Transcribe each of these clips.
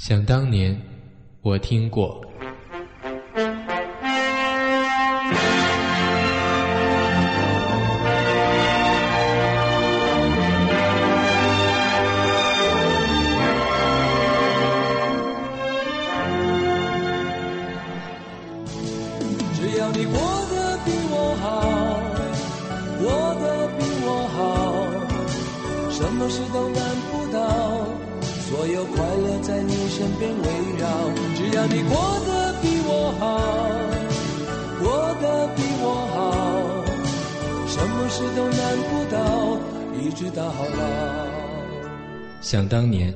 想当年，我听过。都难不倒，一直到老。想当年，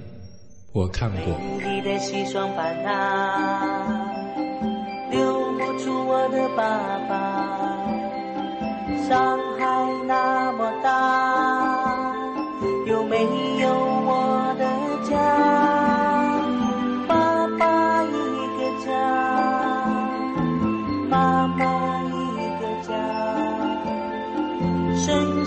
我看过。你的西双版纳，留不住我的爸爸，伤害那么大。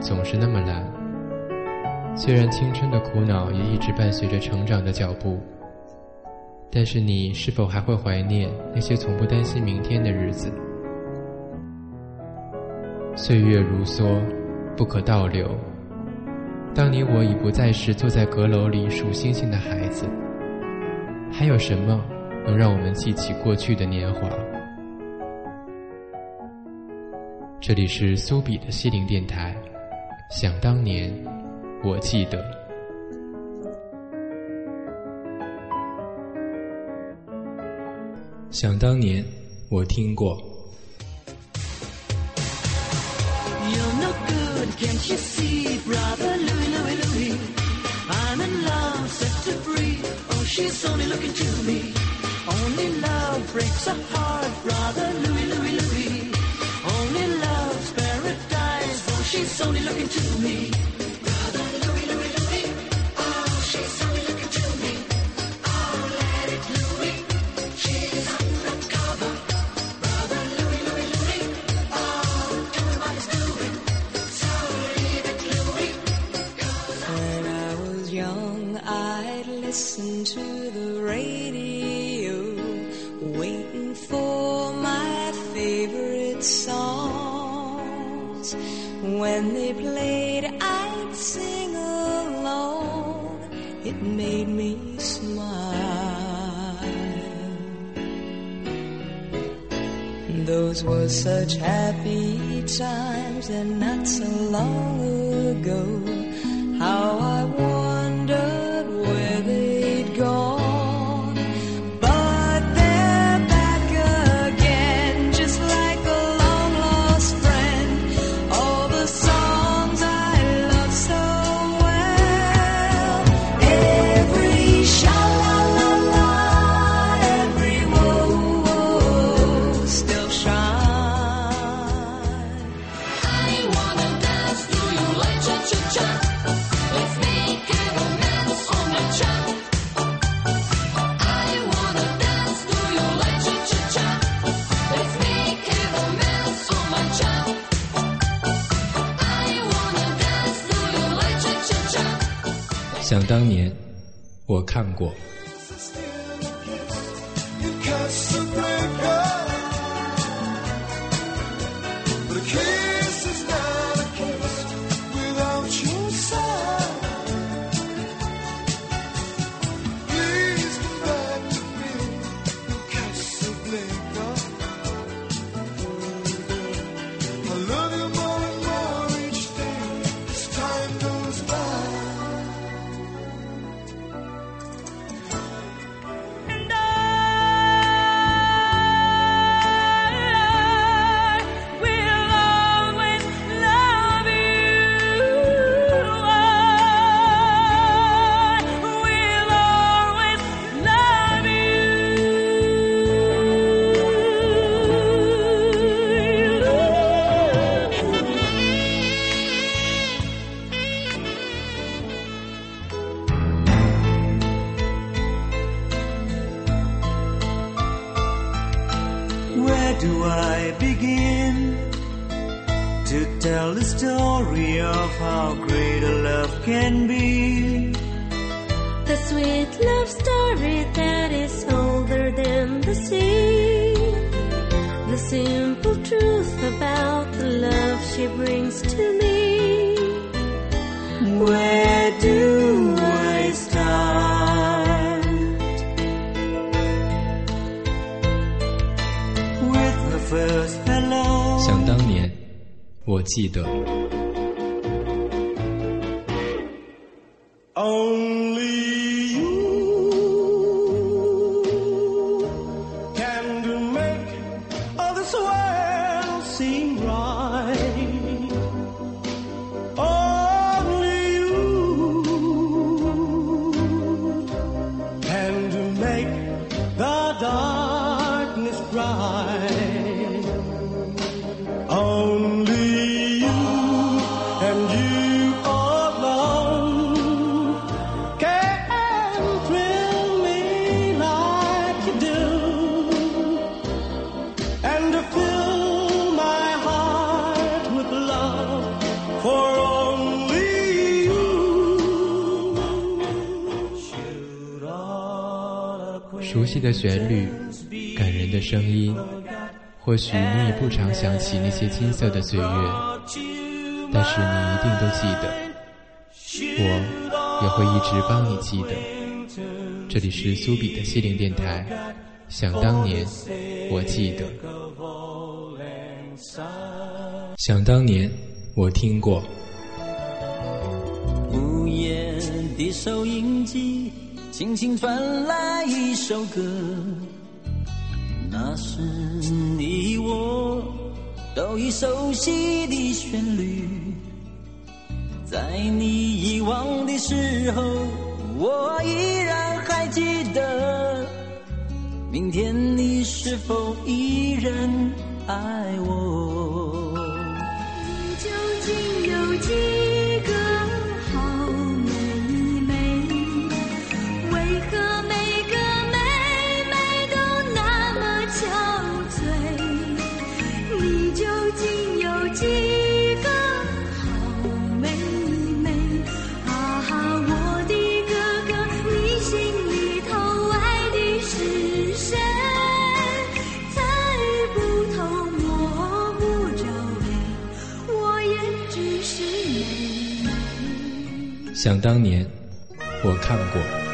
总是那么懒。虽然青春的苦恼也一直伴随着成长的脚步，但是你是否还会怀念那些从不担心明天的日子？岁月如梭，不可倒流。当你我已不再是坐在阁楼里数星星的孩子，还有什么能让我们记起过去的年华？这里是苏比的心灵电台。想当年，我记得。想当年，我听过。only looking to me. such happy times and not so long 当年，我看过。当年，我记得。或许你也不常想起那些金色的岁月，但是你一定都记得。我也会一直帮你记得。这里是苏比的心灵电台。想当年，我记得。想当年，我听过。午夜的收音机，轻轻传来一首歌。那是你我都已熟悉的旋律，在你遗忘的时候，我依然还记得。明天你是否依然爱我？想当年，我看过。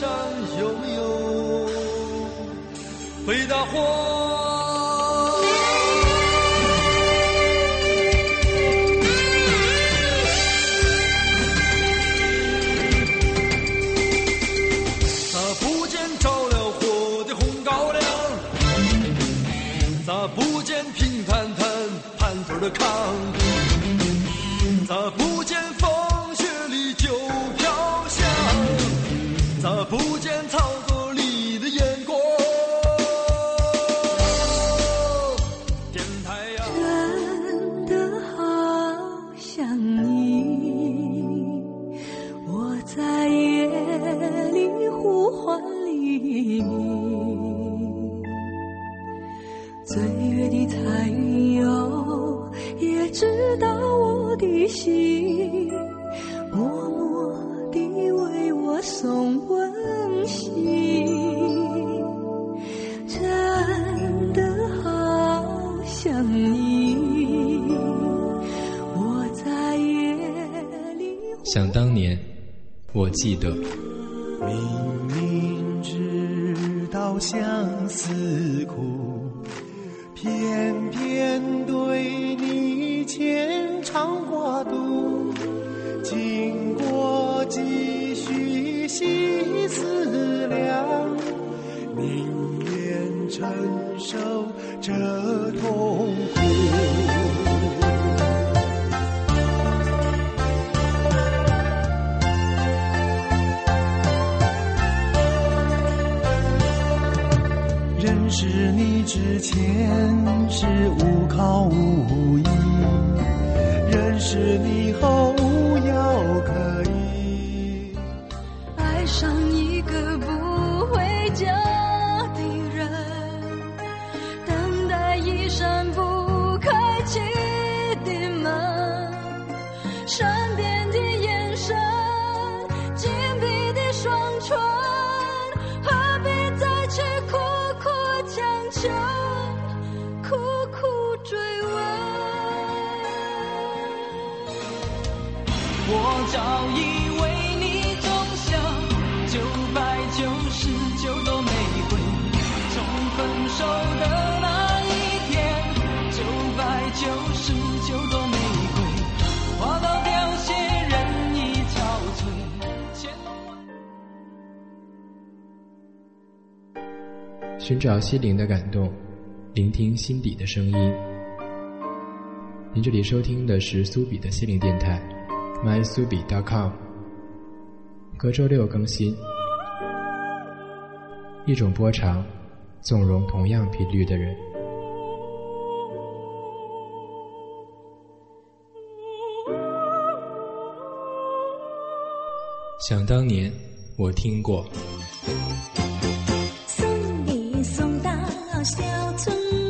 山悠悠，北大荒。想当年，我记得。明明知道相思苦，偏偏对你牵肠挂肚。经过几许细思量，宁愿承受这痛苦。认你之前是无靠无依，认识你后。我早已为你种下九百九十九朵玫瑰，从分手的那一天，九百九十九朵玫瑰，花到凋谢，人已憔悴。寻找心灵的感动，聆听心底的声音。您这里收听的是苏比的心灵电台。m y s u b c o m 隔周六更新。一种波长，纵容同样频率的人。想当年，我听过。送你送到小村。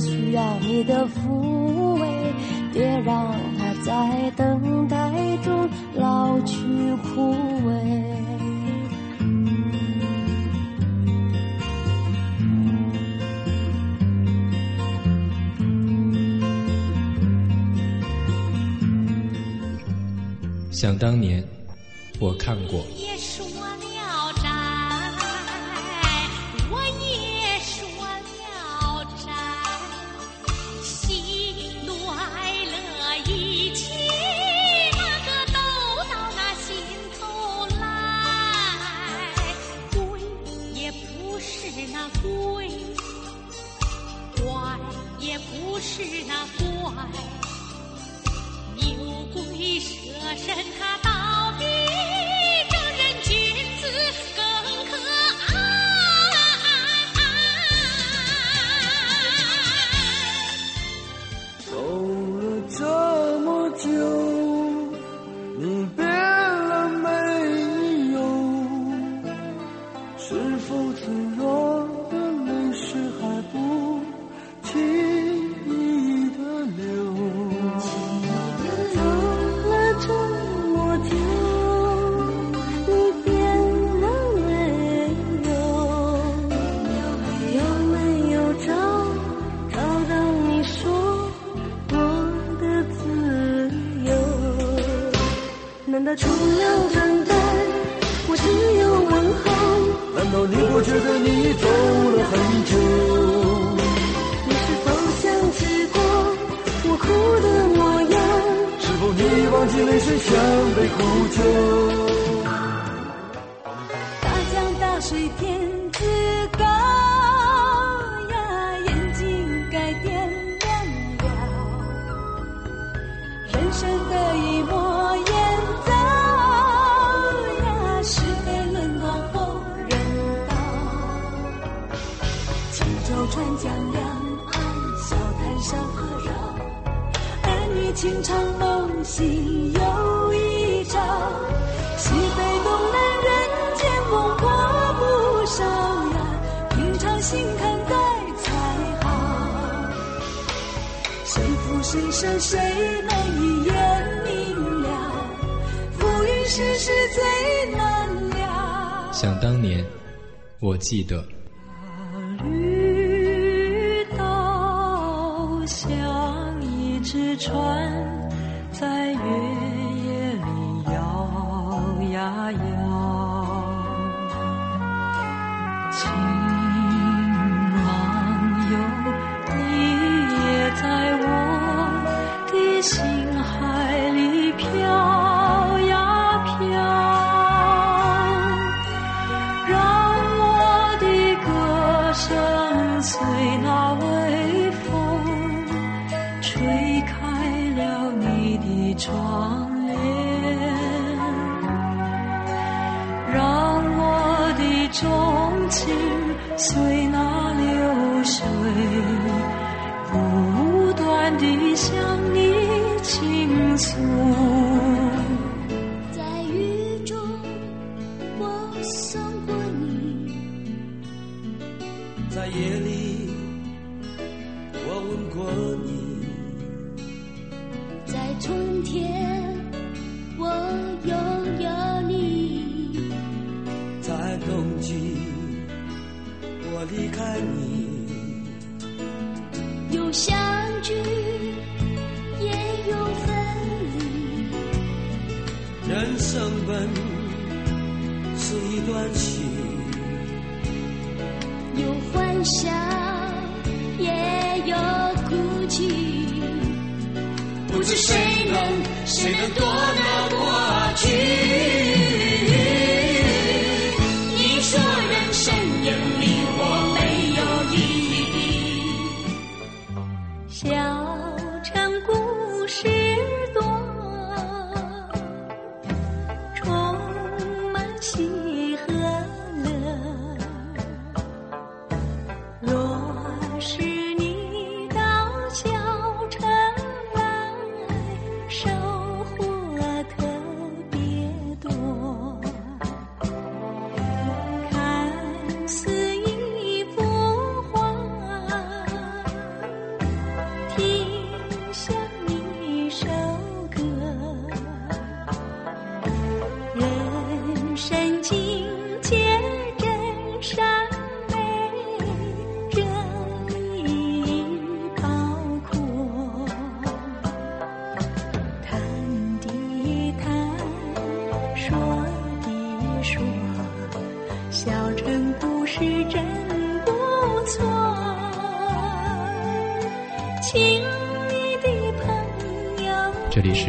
需要你的抚慰，别让它在等待中老去枯萎。想当年，我看过。是否脆弱？生谁能一眼明了浮云世事最难了。想当年我记得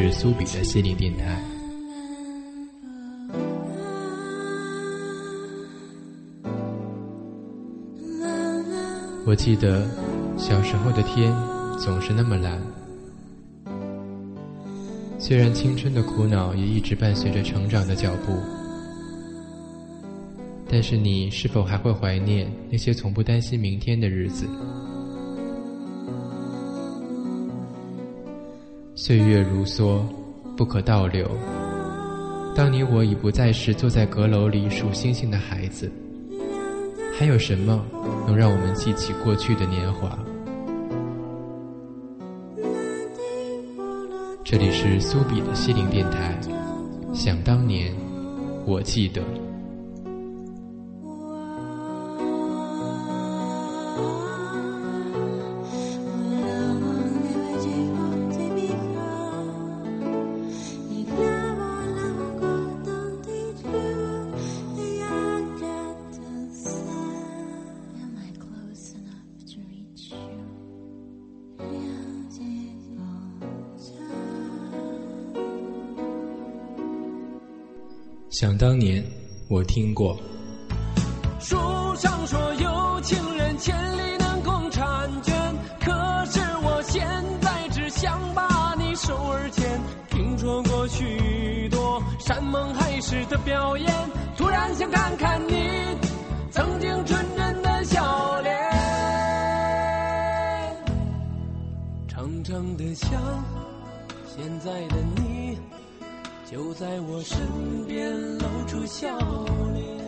是苏比的心灵电台。我记得小时候的天总是那么蓝，虽然青春的苦恼也一直伴随着成长的脚步，但是你是否还会怀念那些从不担心明天的日子？岁月如梭，不可倒流。当你我已不再是坐在阁楼里数星星的孩子，还有什么能让我们记起过去的年华？这里是苏比的心灵电台。想当年，我记得。想当年，我听过。书上说有情人千里能共婵娟，可是我现在只想把你手儿牵。听说过许多山盟海誓的表演，突然想看看你曾经纯真的笑脸。长长的想，现在的你。就在我身边，露出笑脸。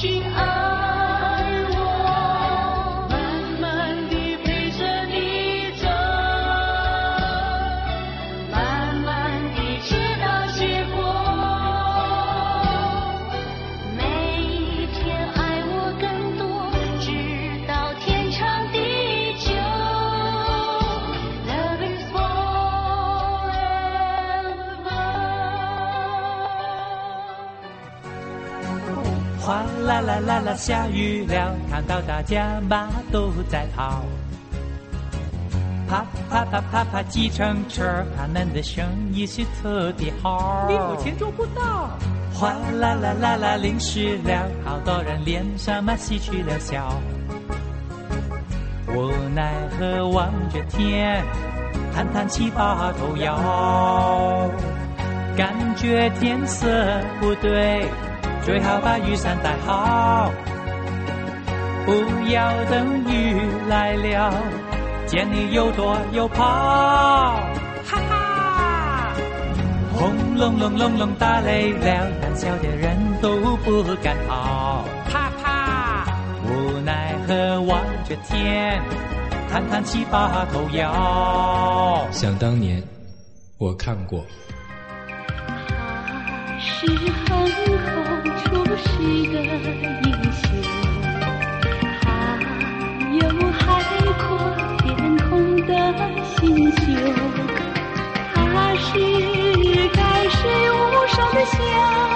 亲爱下雨了，看到大家马都在跑，啪啪啪啪啪，计程车他们的生意是特别好。你五钱做不到。哗啦啦啦啦，淋湿了，好多人脸上嘛失去了笑。我奈何望着天，叹叹气把头摇，感觉天色不对。最好把雨伞带好，不要等雨来了，见你又躲又跑，哈哈。轰隆隆隆隆打雷了，胆小的人都不敢跑，哈哈，无奈何望着天，叹叹气把头摇。想当年我看过，好是很。是个英雄，他有海阔天空的心胸，他是盖世无双的侠。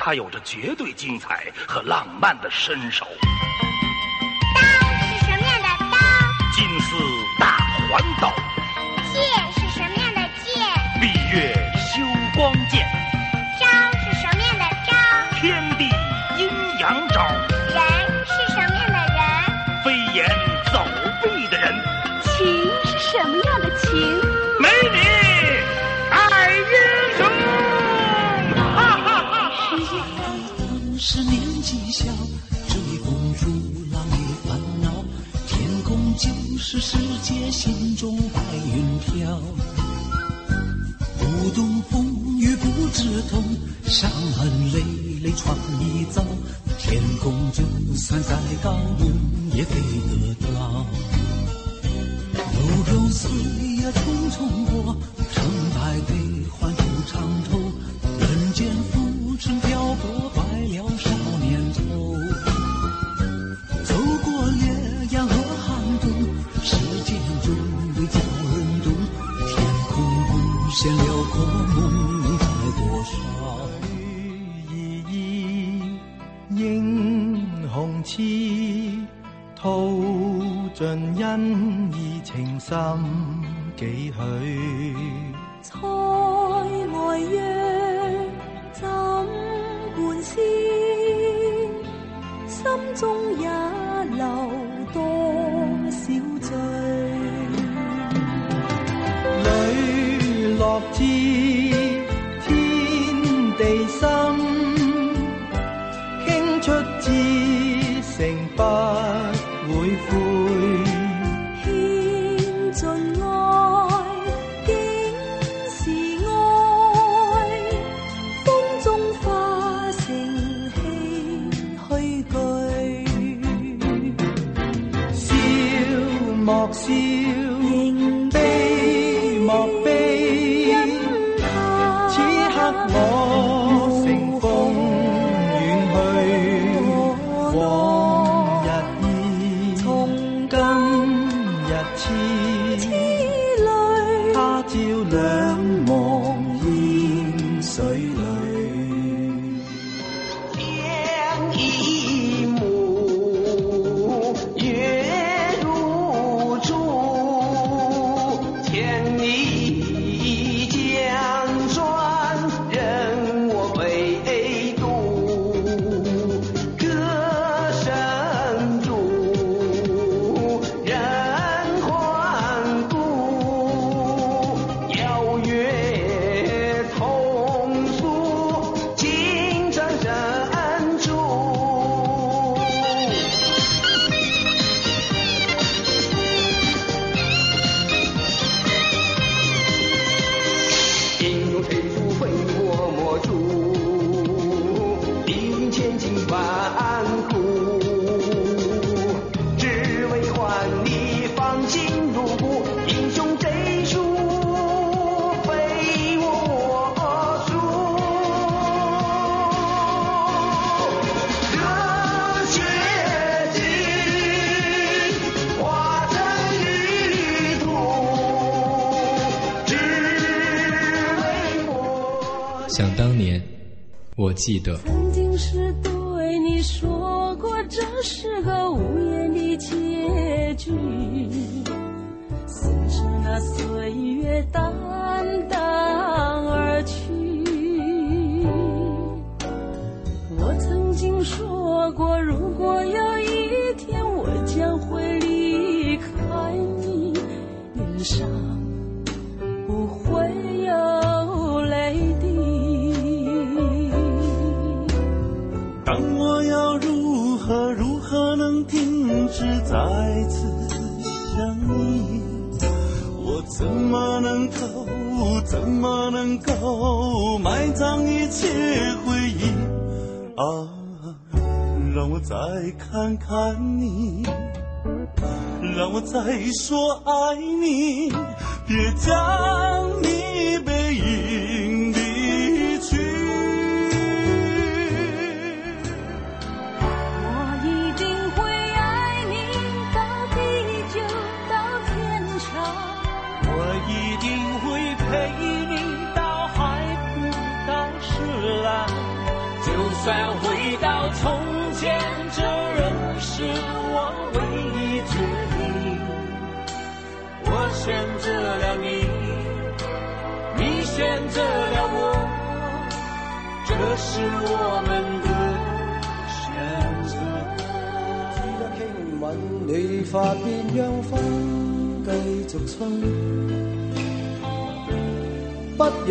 他有着绝对精彩和浪漫的身手。刀是什么样的刀？金丝大环刀。剑是什么样的剑？闭月修光剑。招是什么样的招？天地。伤痕累累闯一遭，天空就算再高，我也飞得到。悠悠岁月匆匆过，成败悲欢都唱透。人间浮沉漂泊，白了少年头。走过烈阳和寒冬，时间终会叫人懂，天空无限辽阔。尽恩义情深几许？塞外约，枕畔诗，心中也留多少醉？磊落知天地心，倾出志成败。想当年我记得曾经是对你说过这是个无言的结局随着那岁月淡是再次想你，我怎么能够，怎么能够埋葬一切回忆？啊，让我再看看你，让我再说爱你，别将你背影。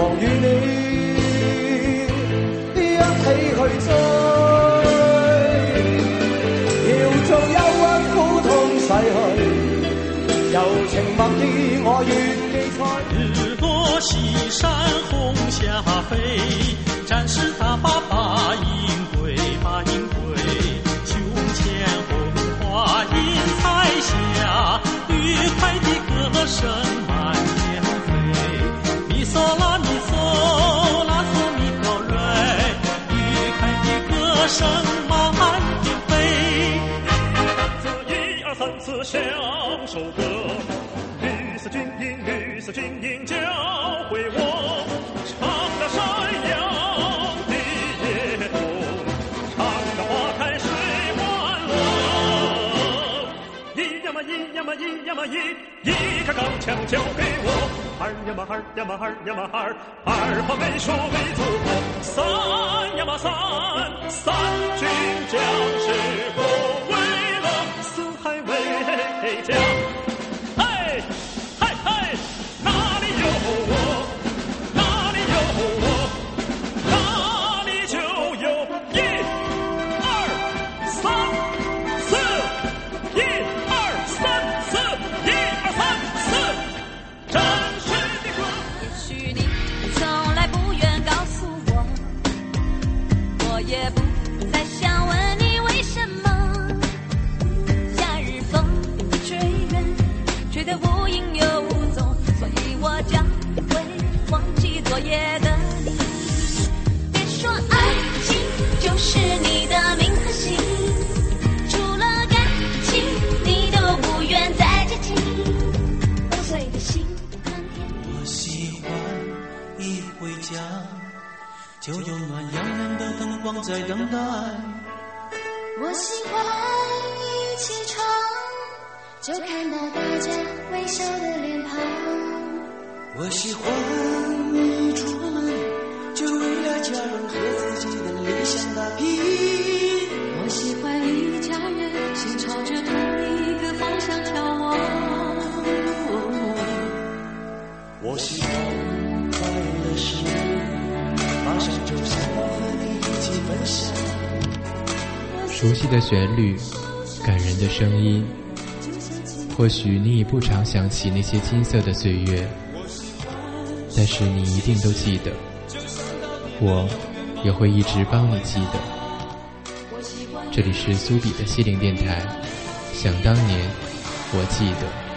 望与你一起去追，让中忧郁苦痛逝去。柔情蜜意，我愿记日落西山红霞飞，战士打靶把营归，把营归。胸前红花映彩霞，愉快的歌声满天飞。咪嗦拉。声满天飞，这一二三四唱首歌，绿色军营，绿色军营叫。一呀嘛一，一个钢枪交给我。二呀嘛二呀嘛二呀嘛二，二话没说没走开。三呀嘛三，三军将士。我喜欢一家人心朝着同一个方向眺望我喜欢快乐时马上就想要和你一起分享熟悉的旋律感人的声音或许你已不常想起那些金色的岁月但是你一定都记得我也会一直帮你记得。这里是苏比的心灵电台。想当年，我记得。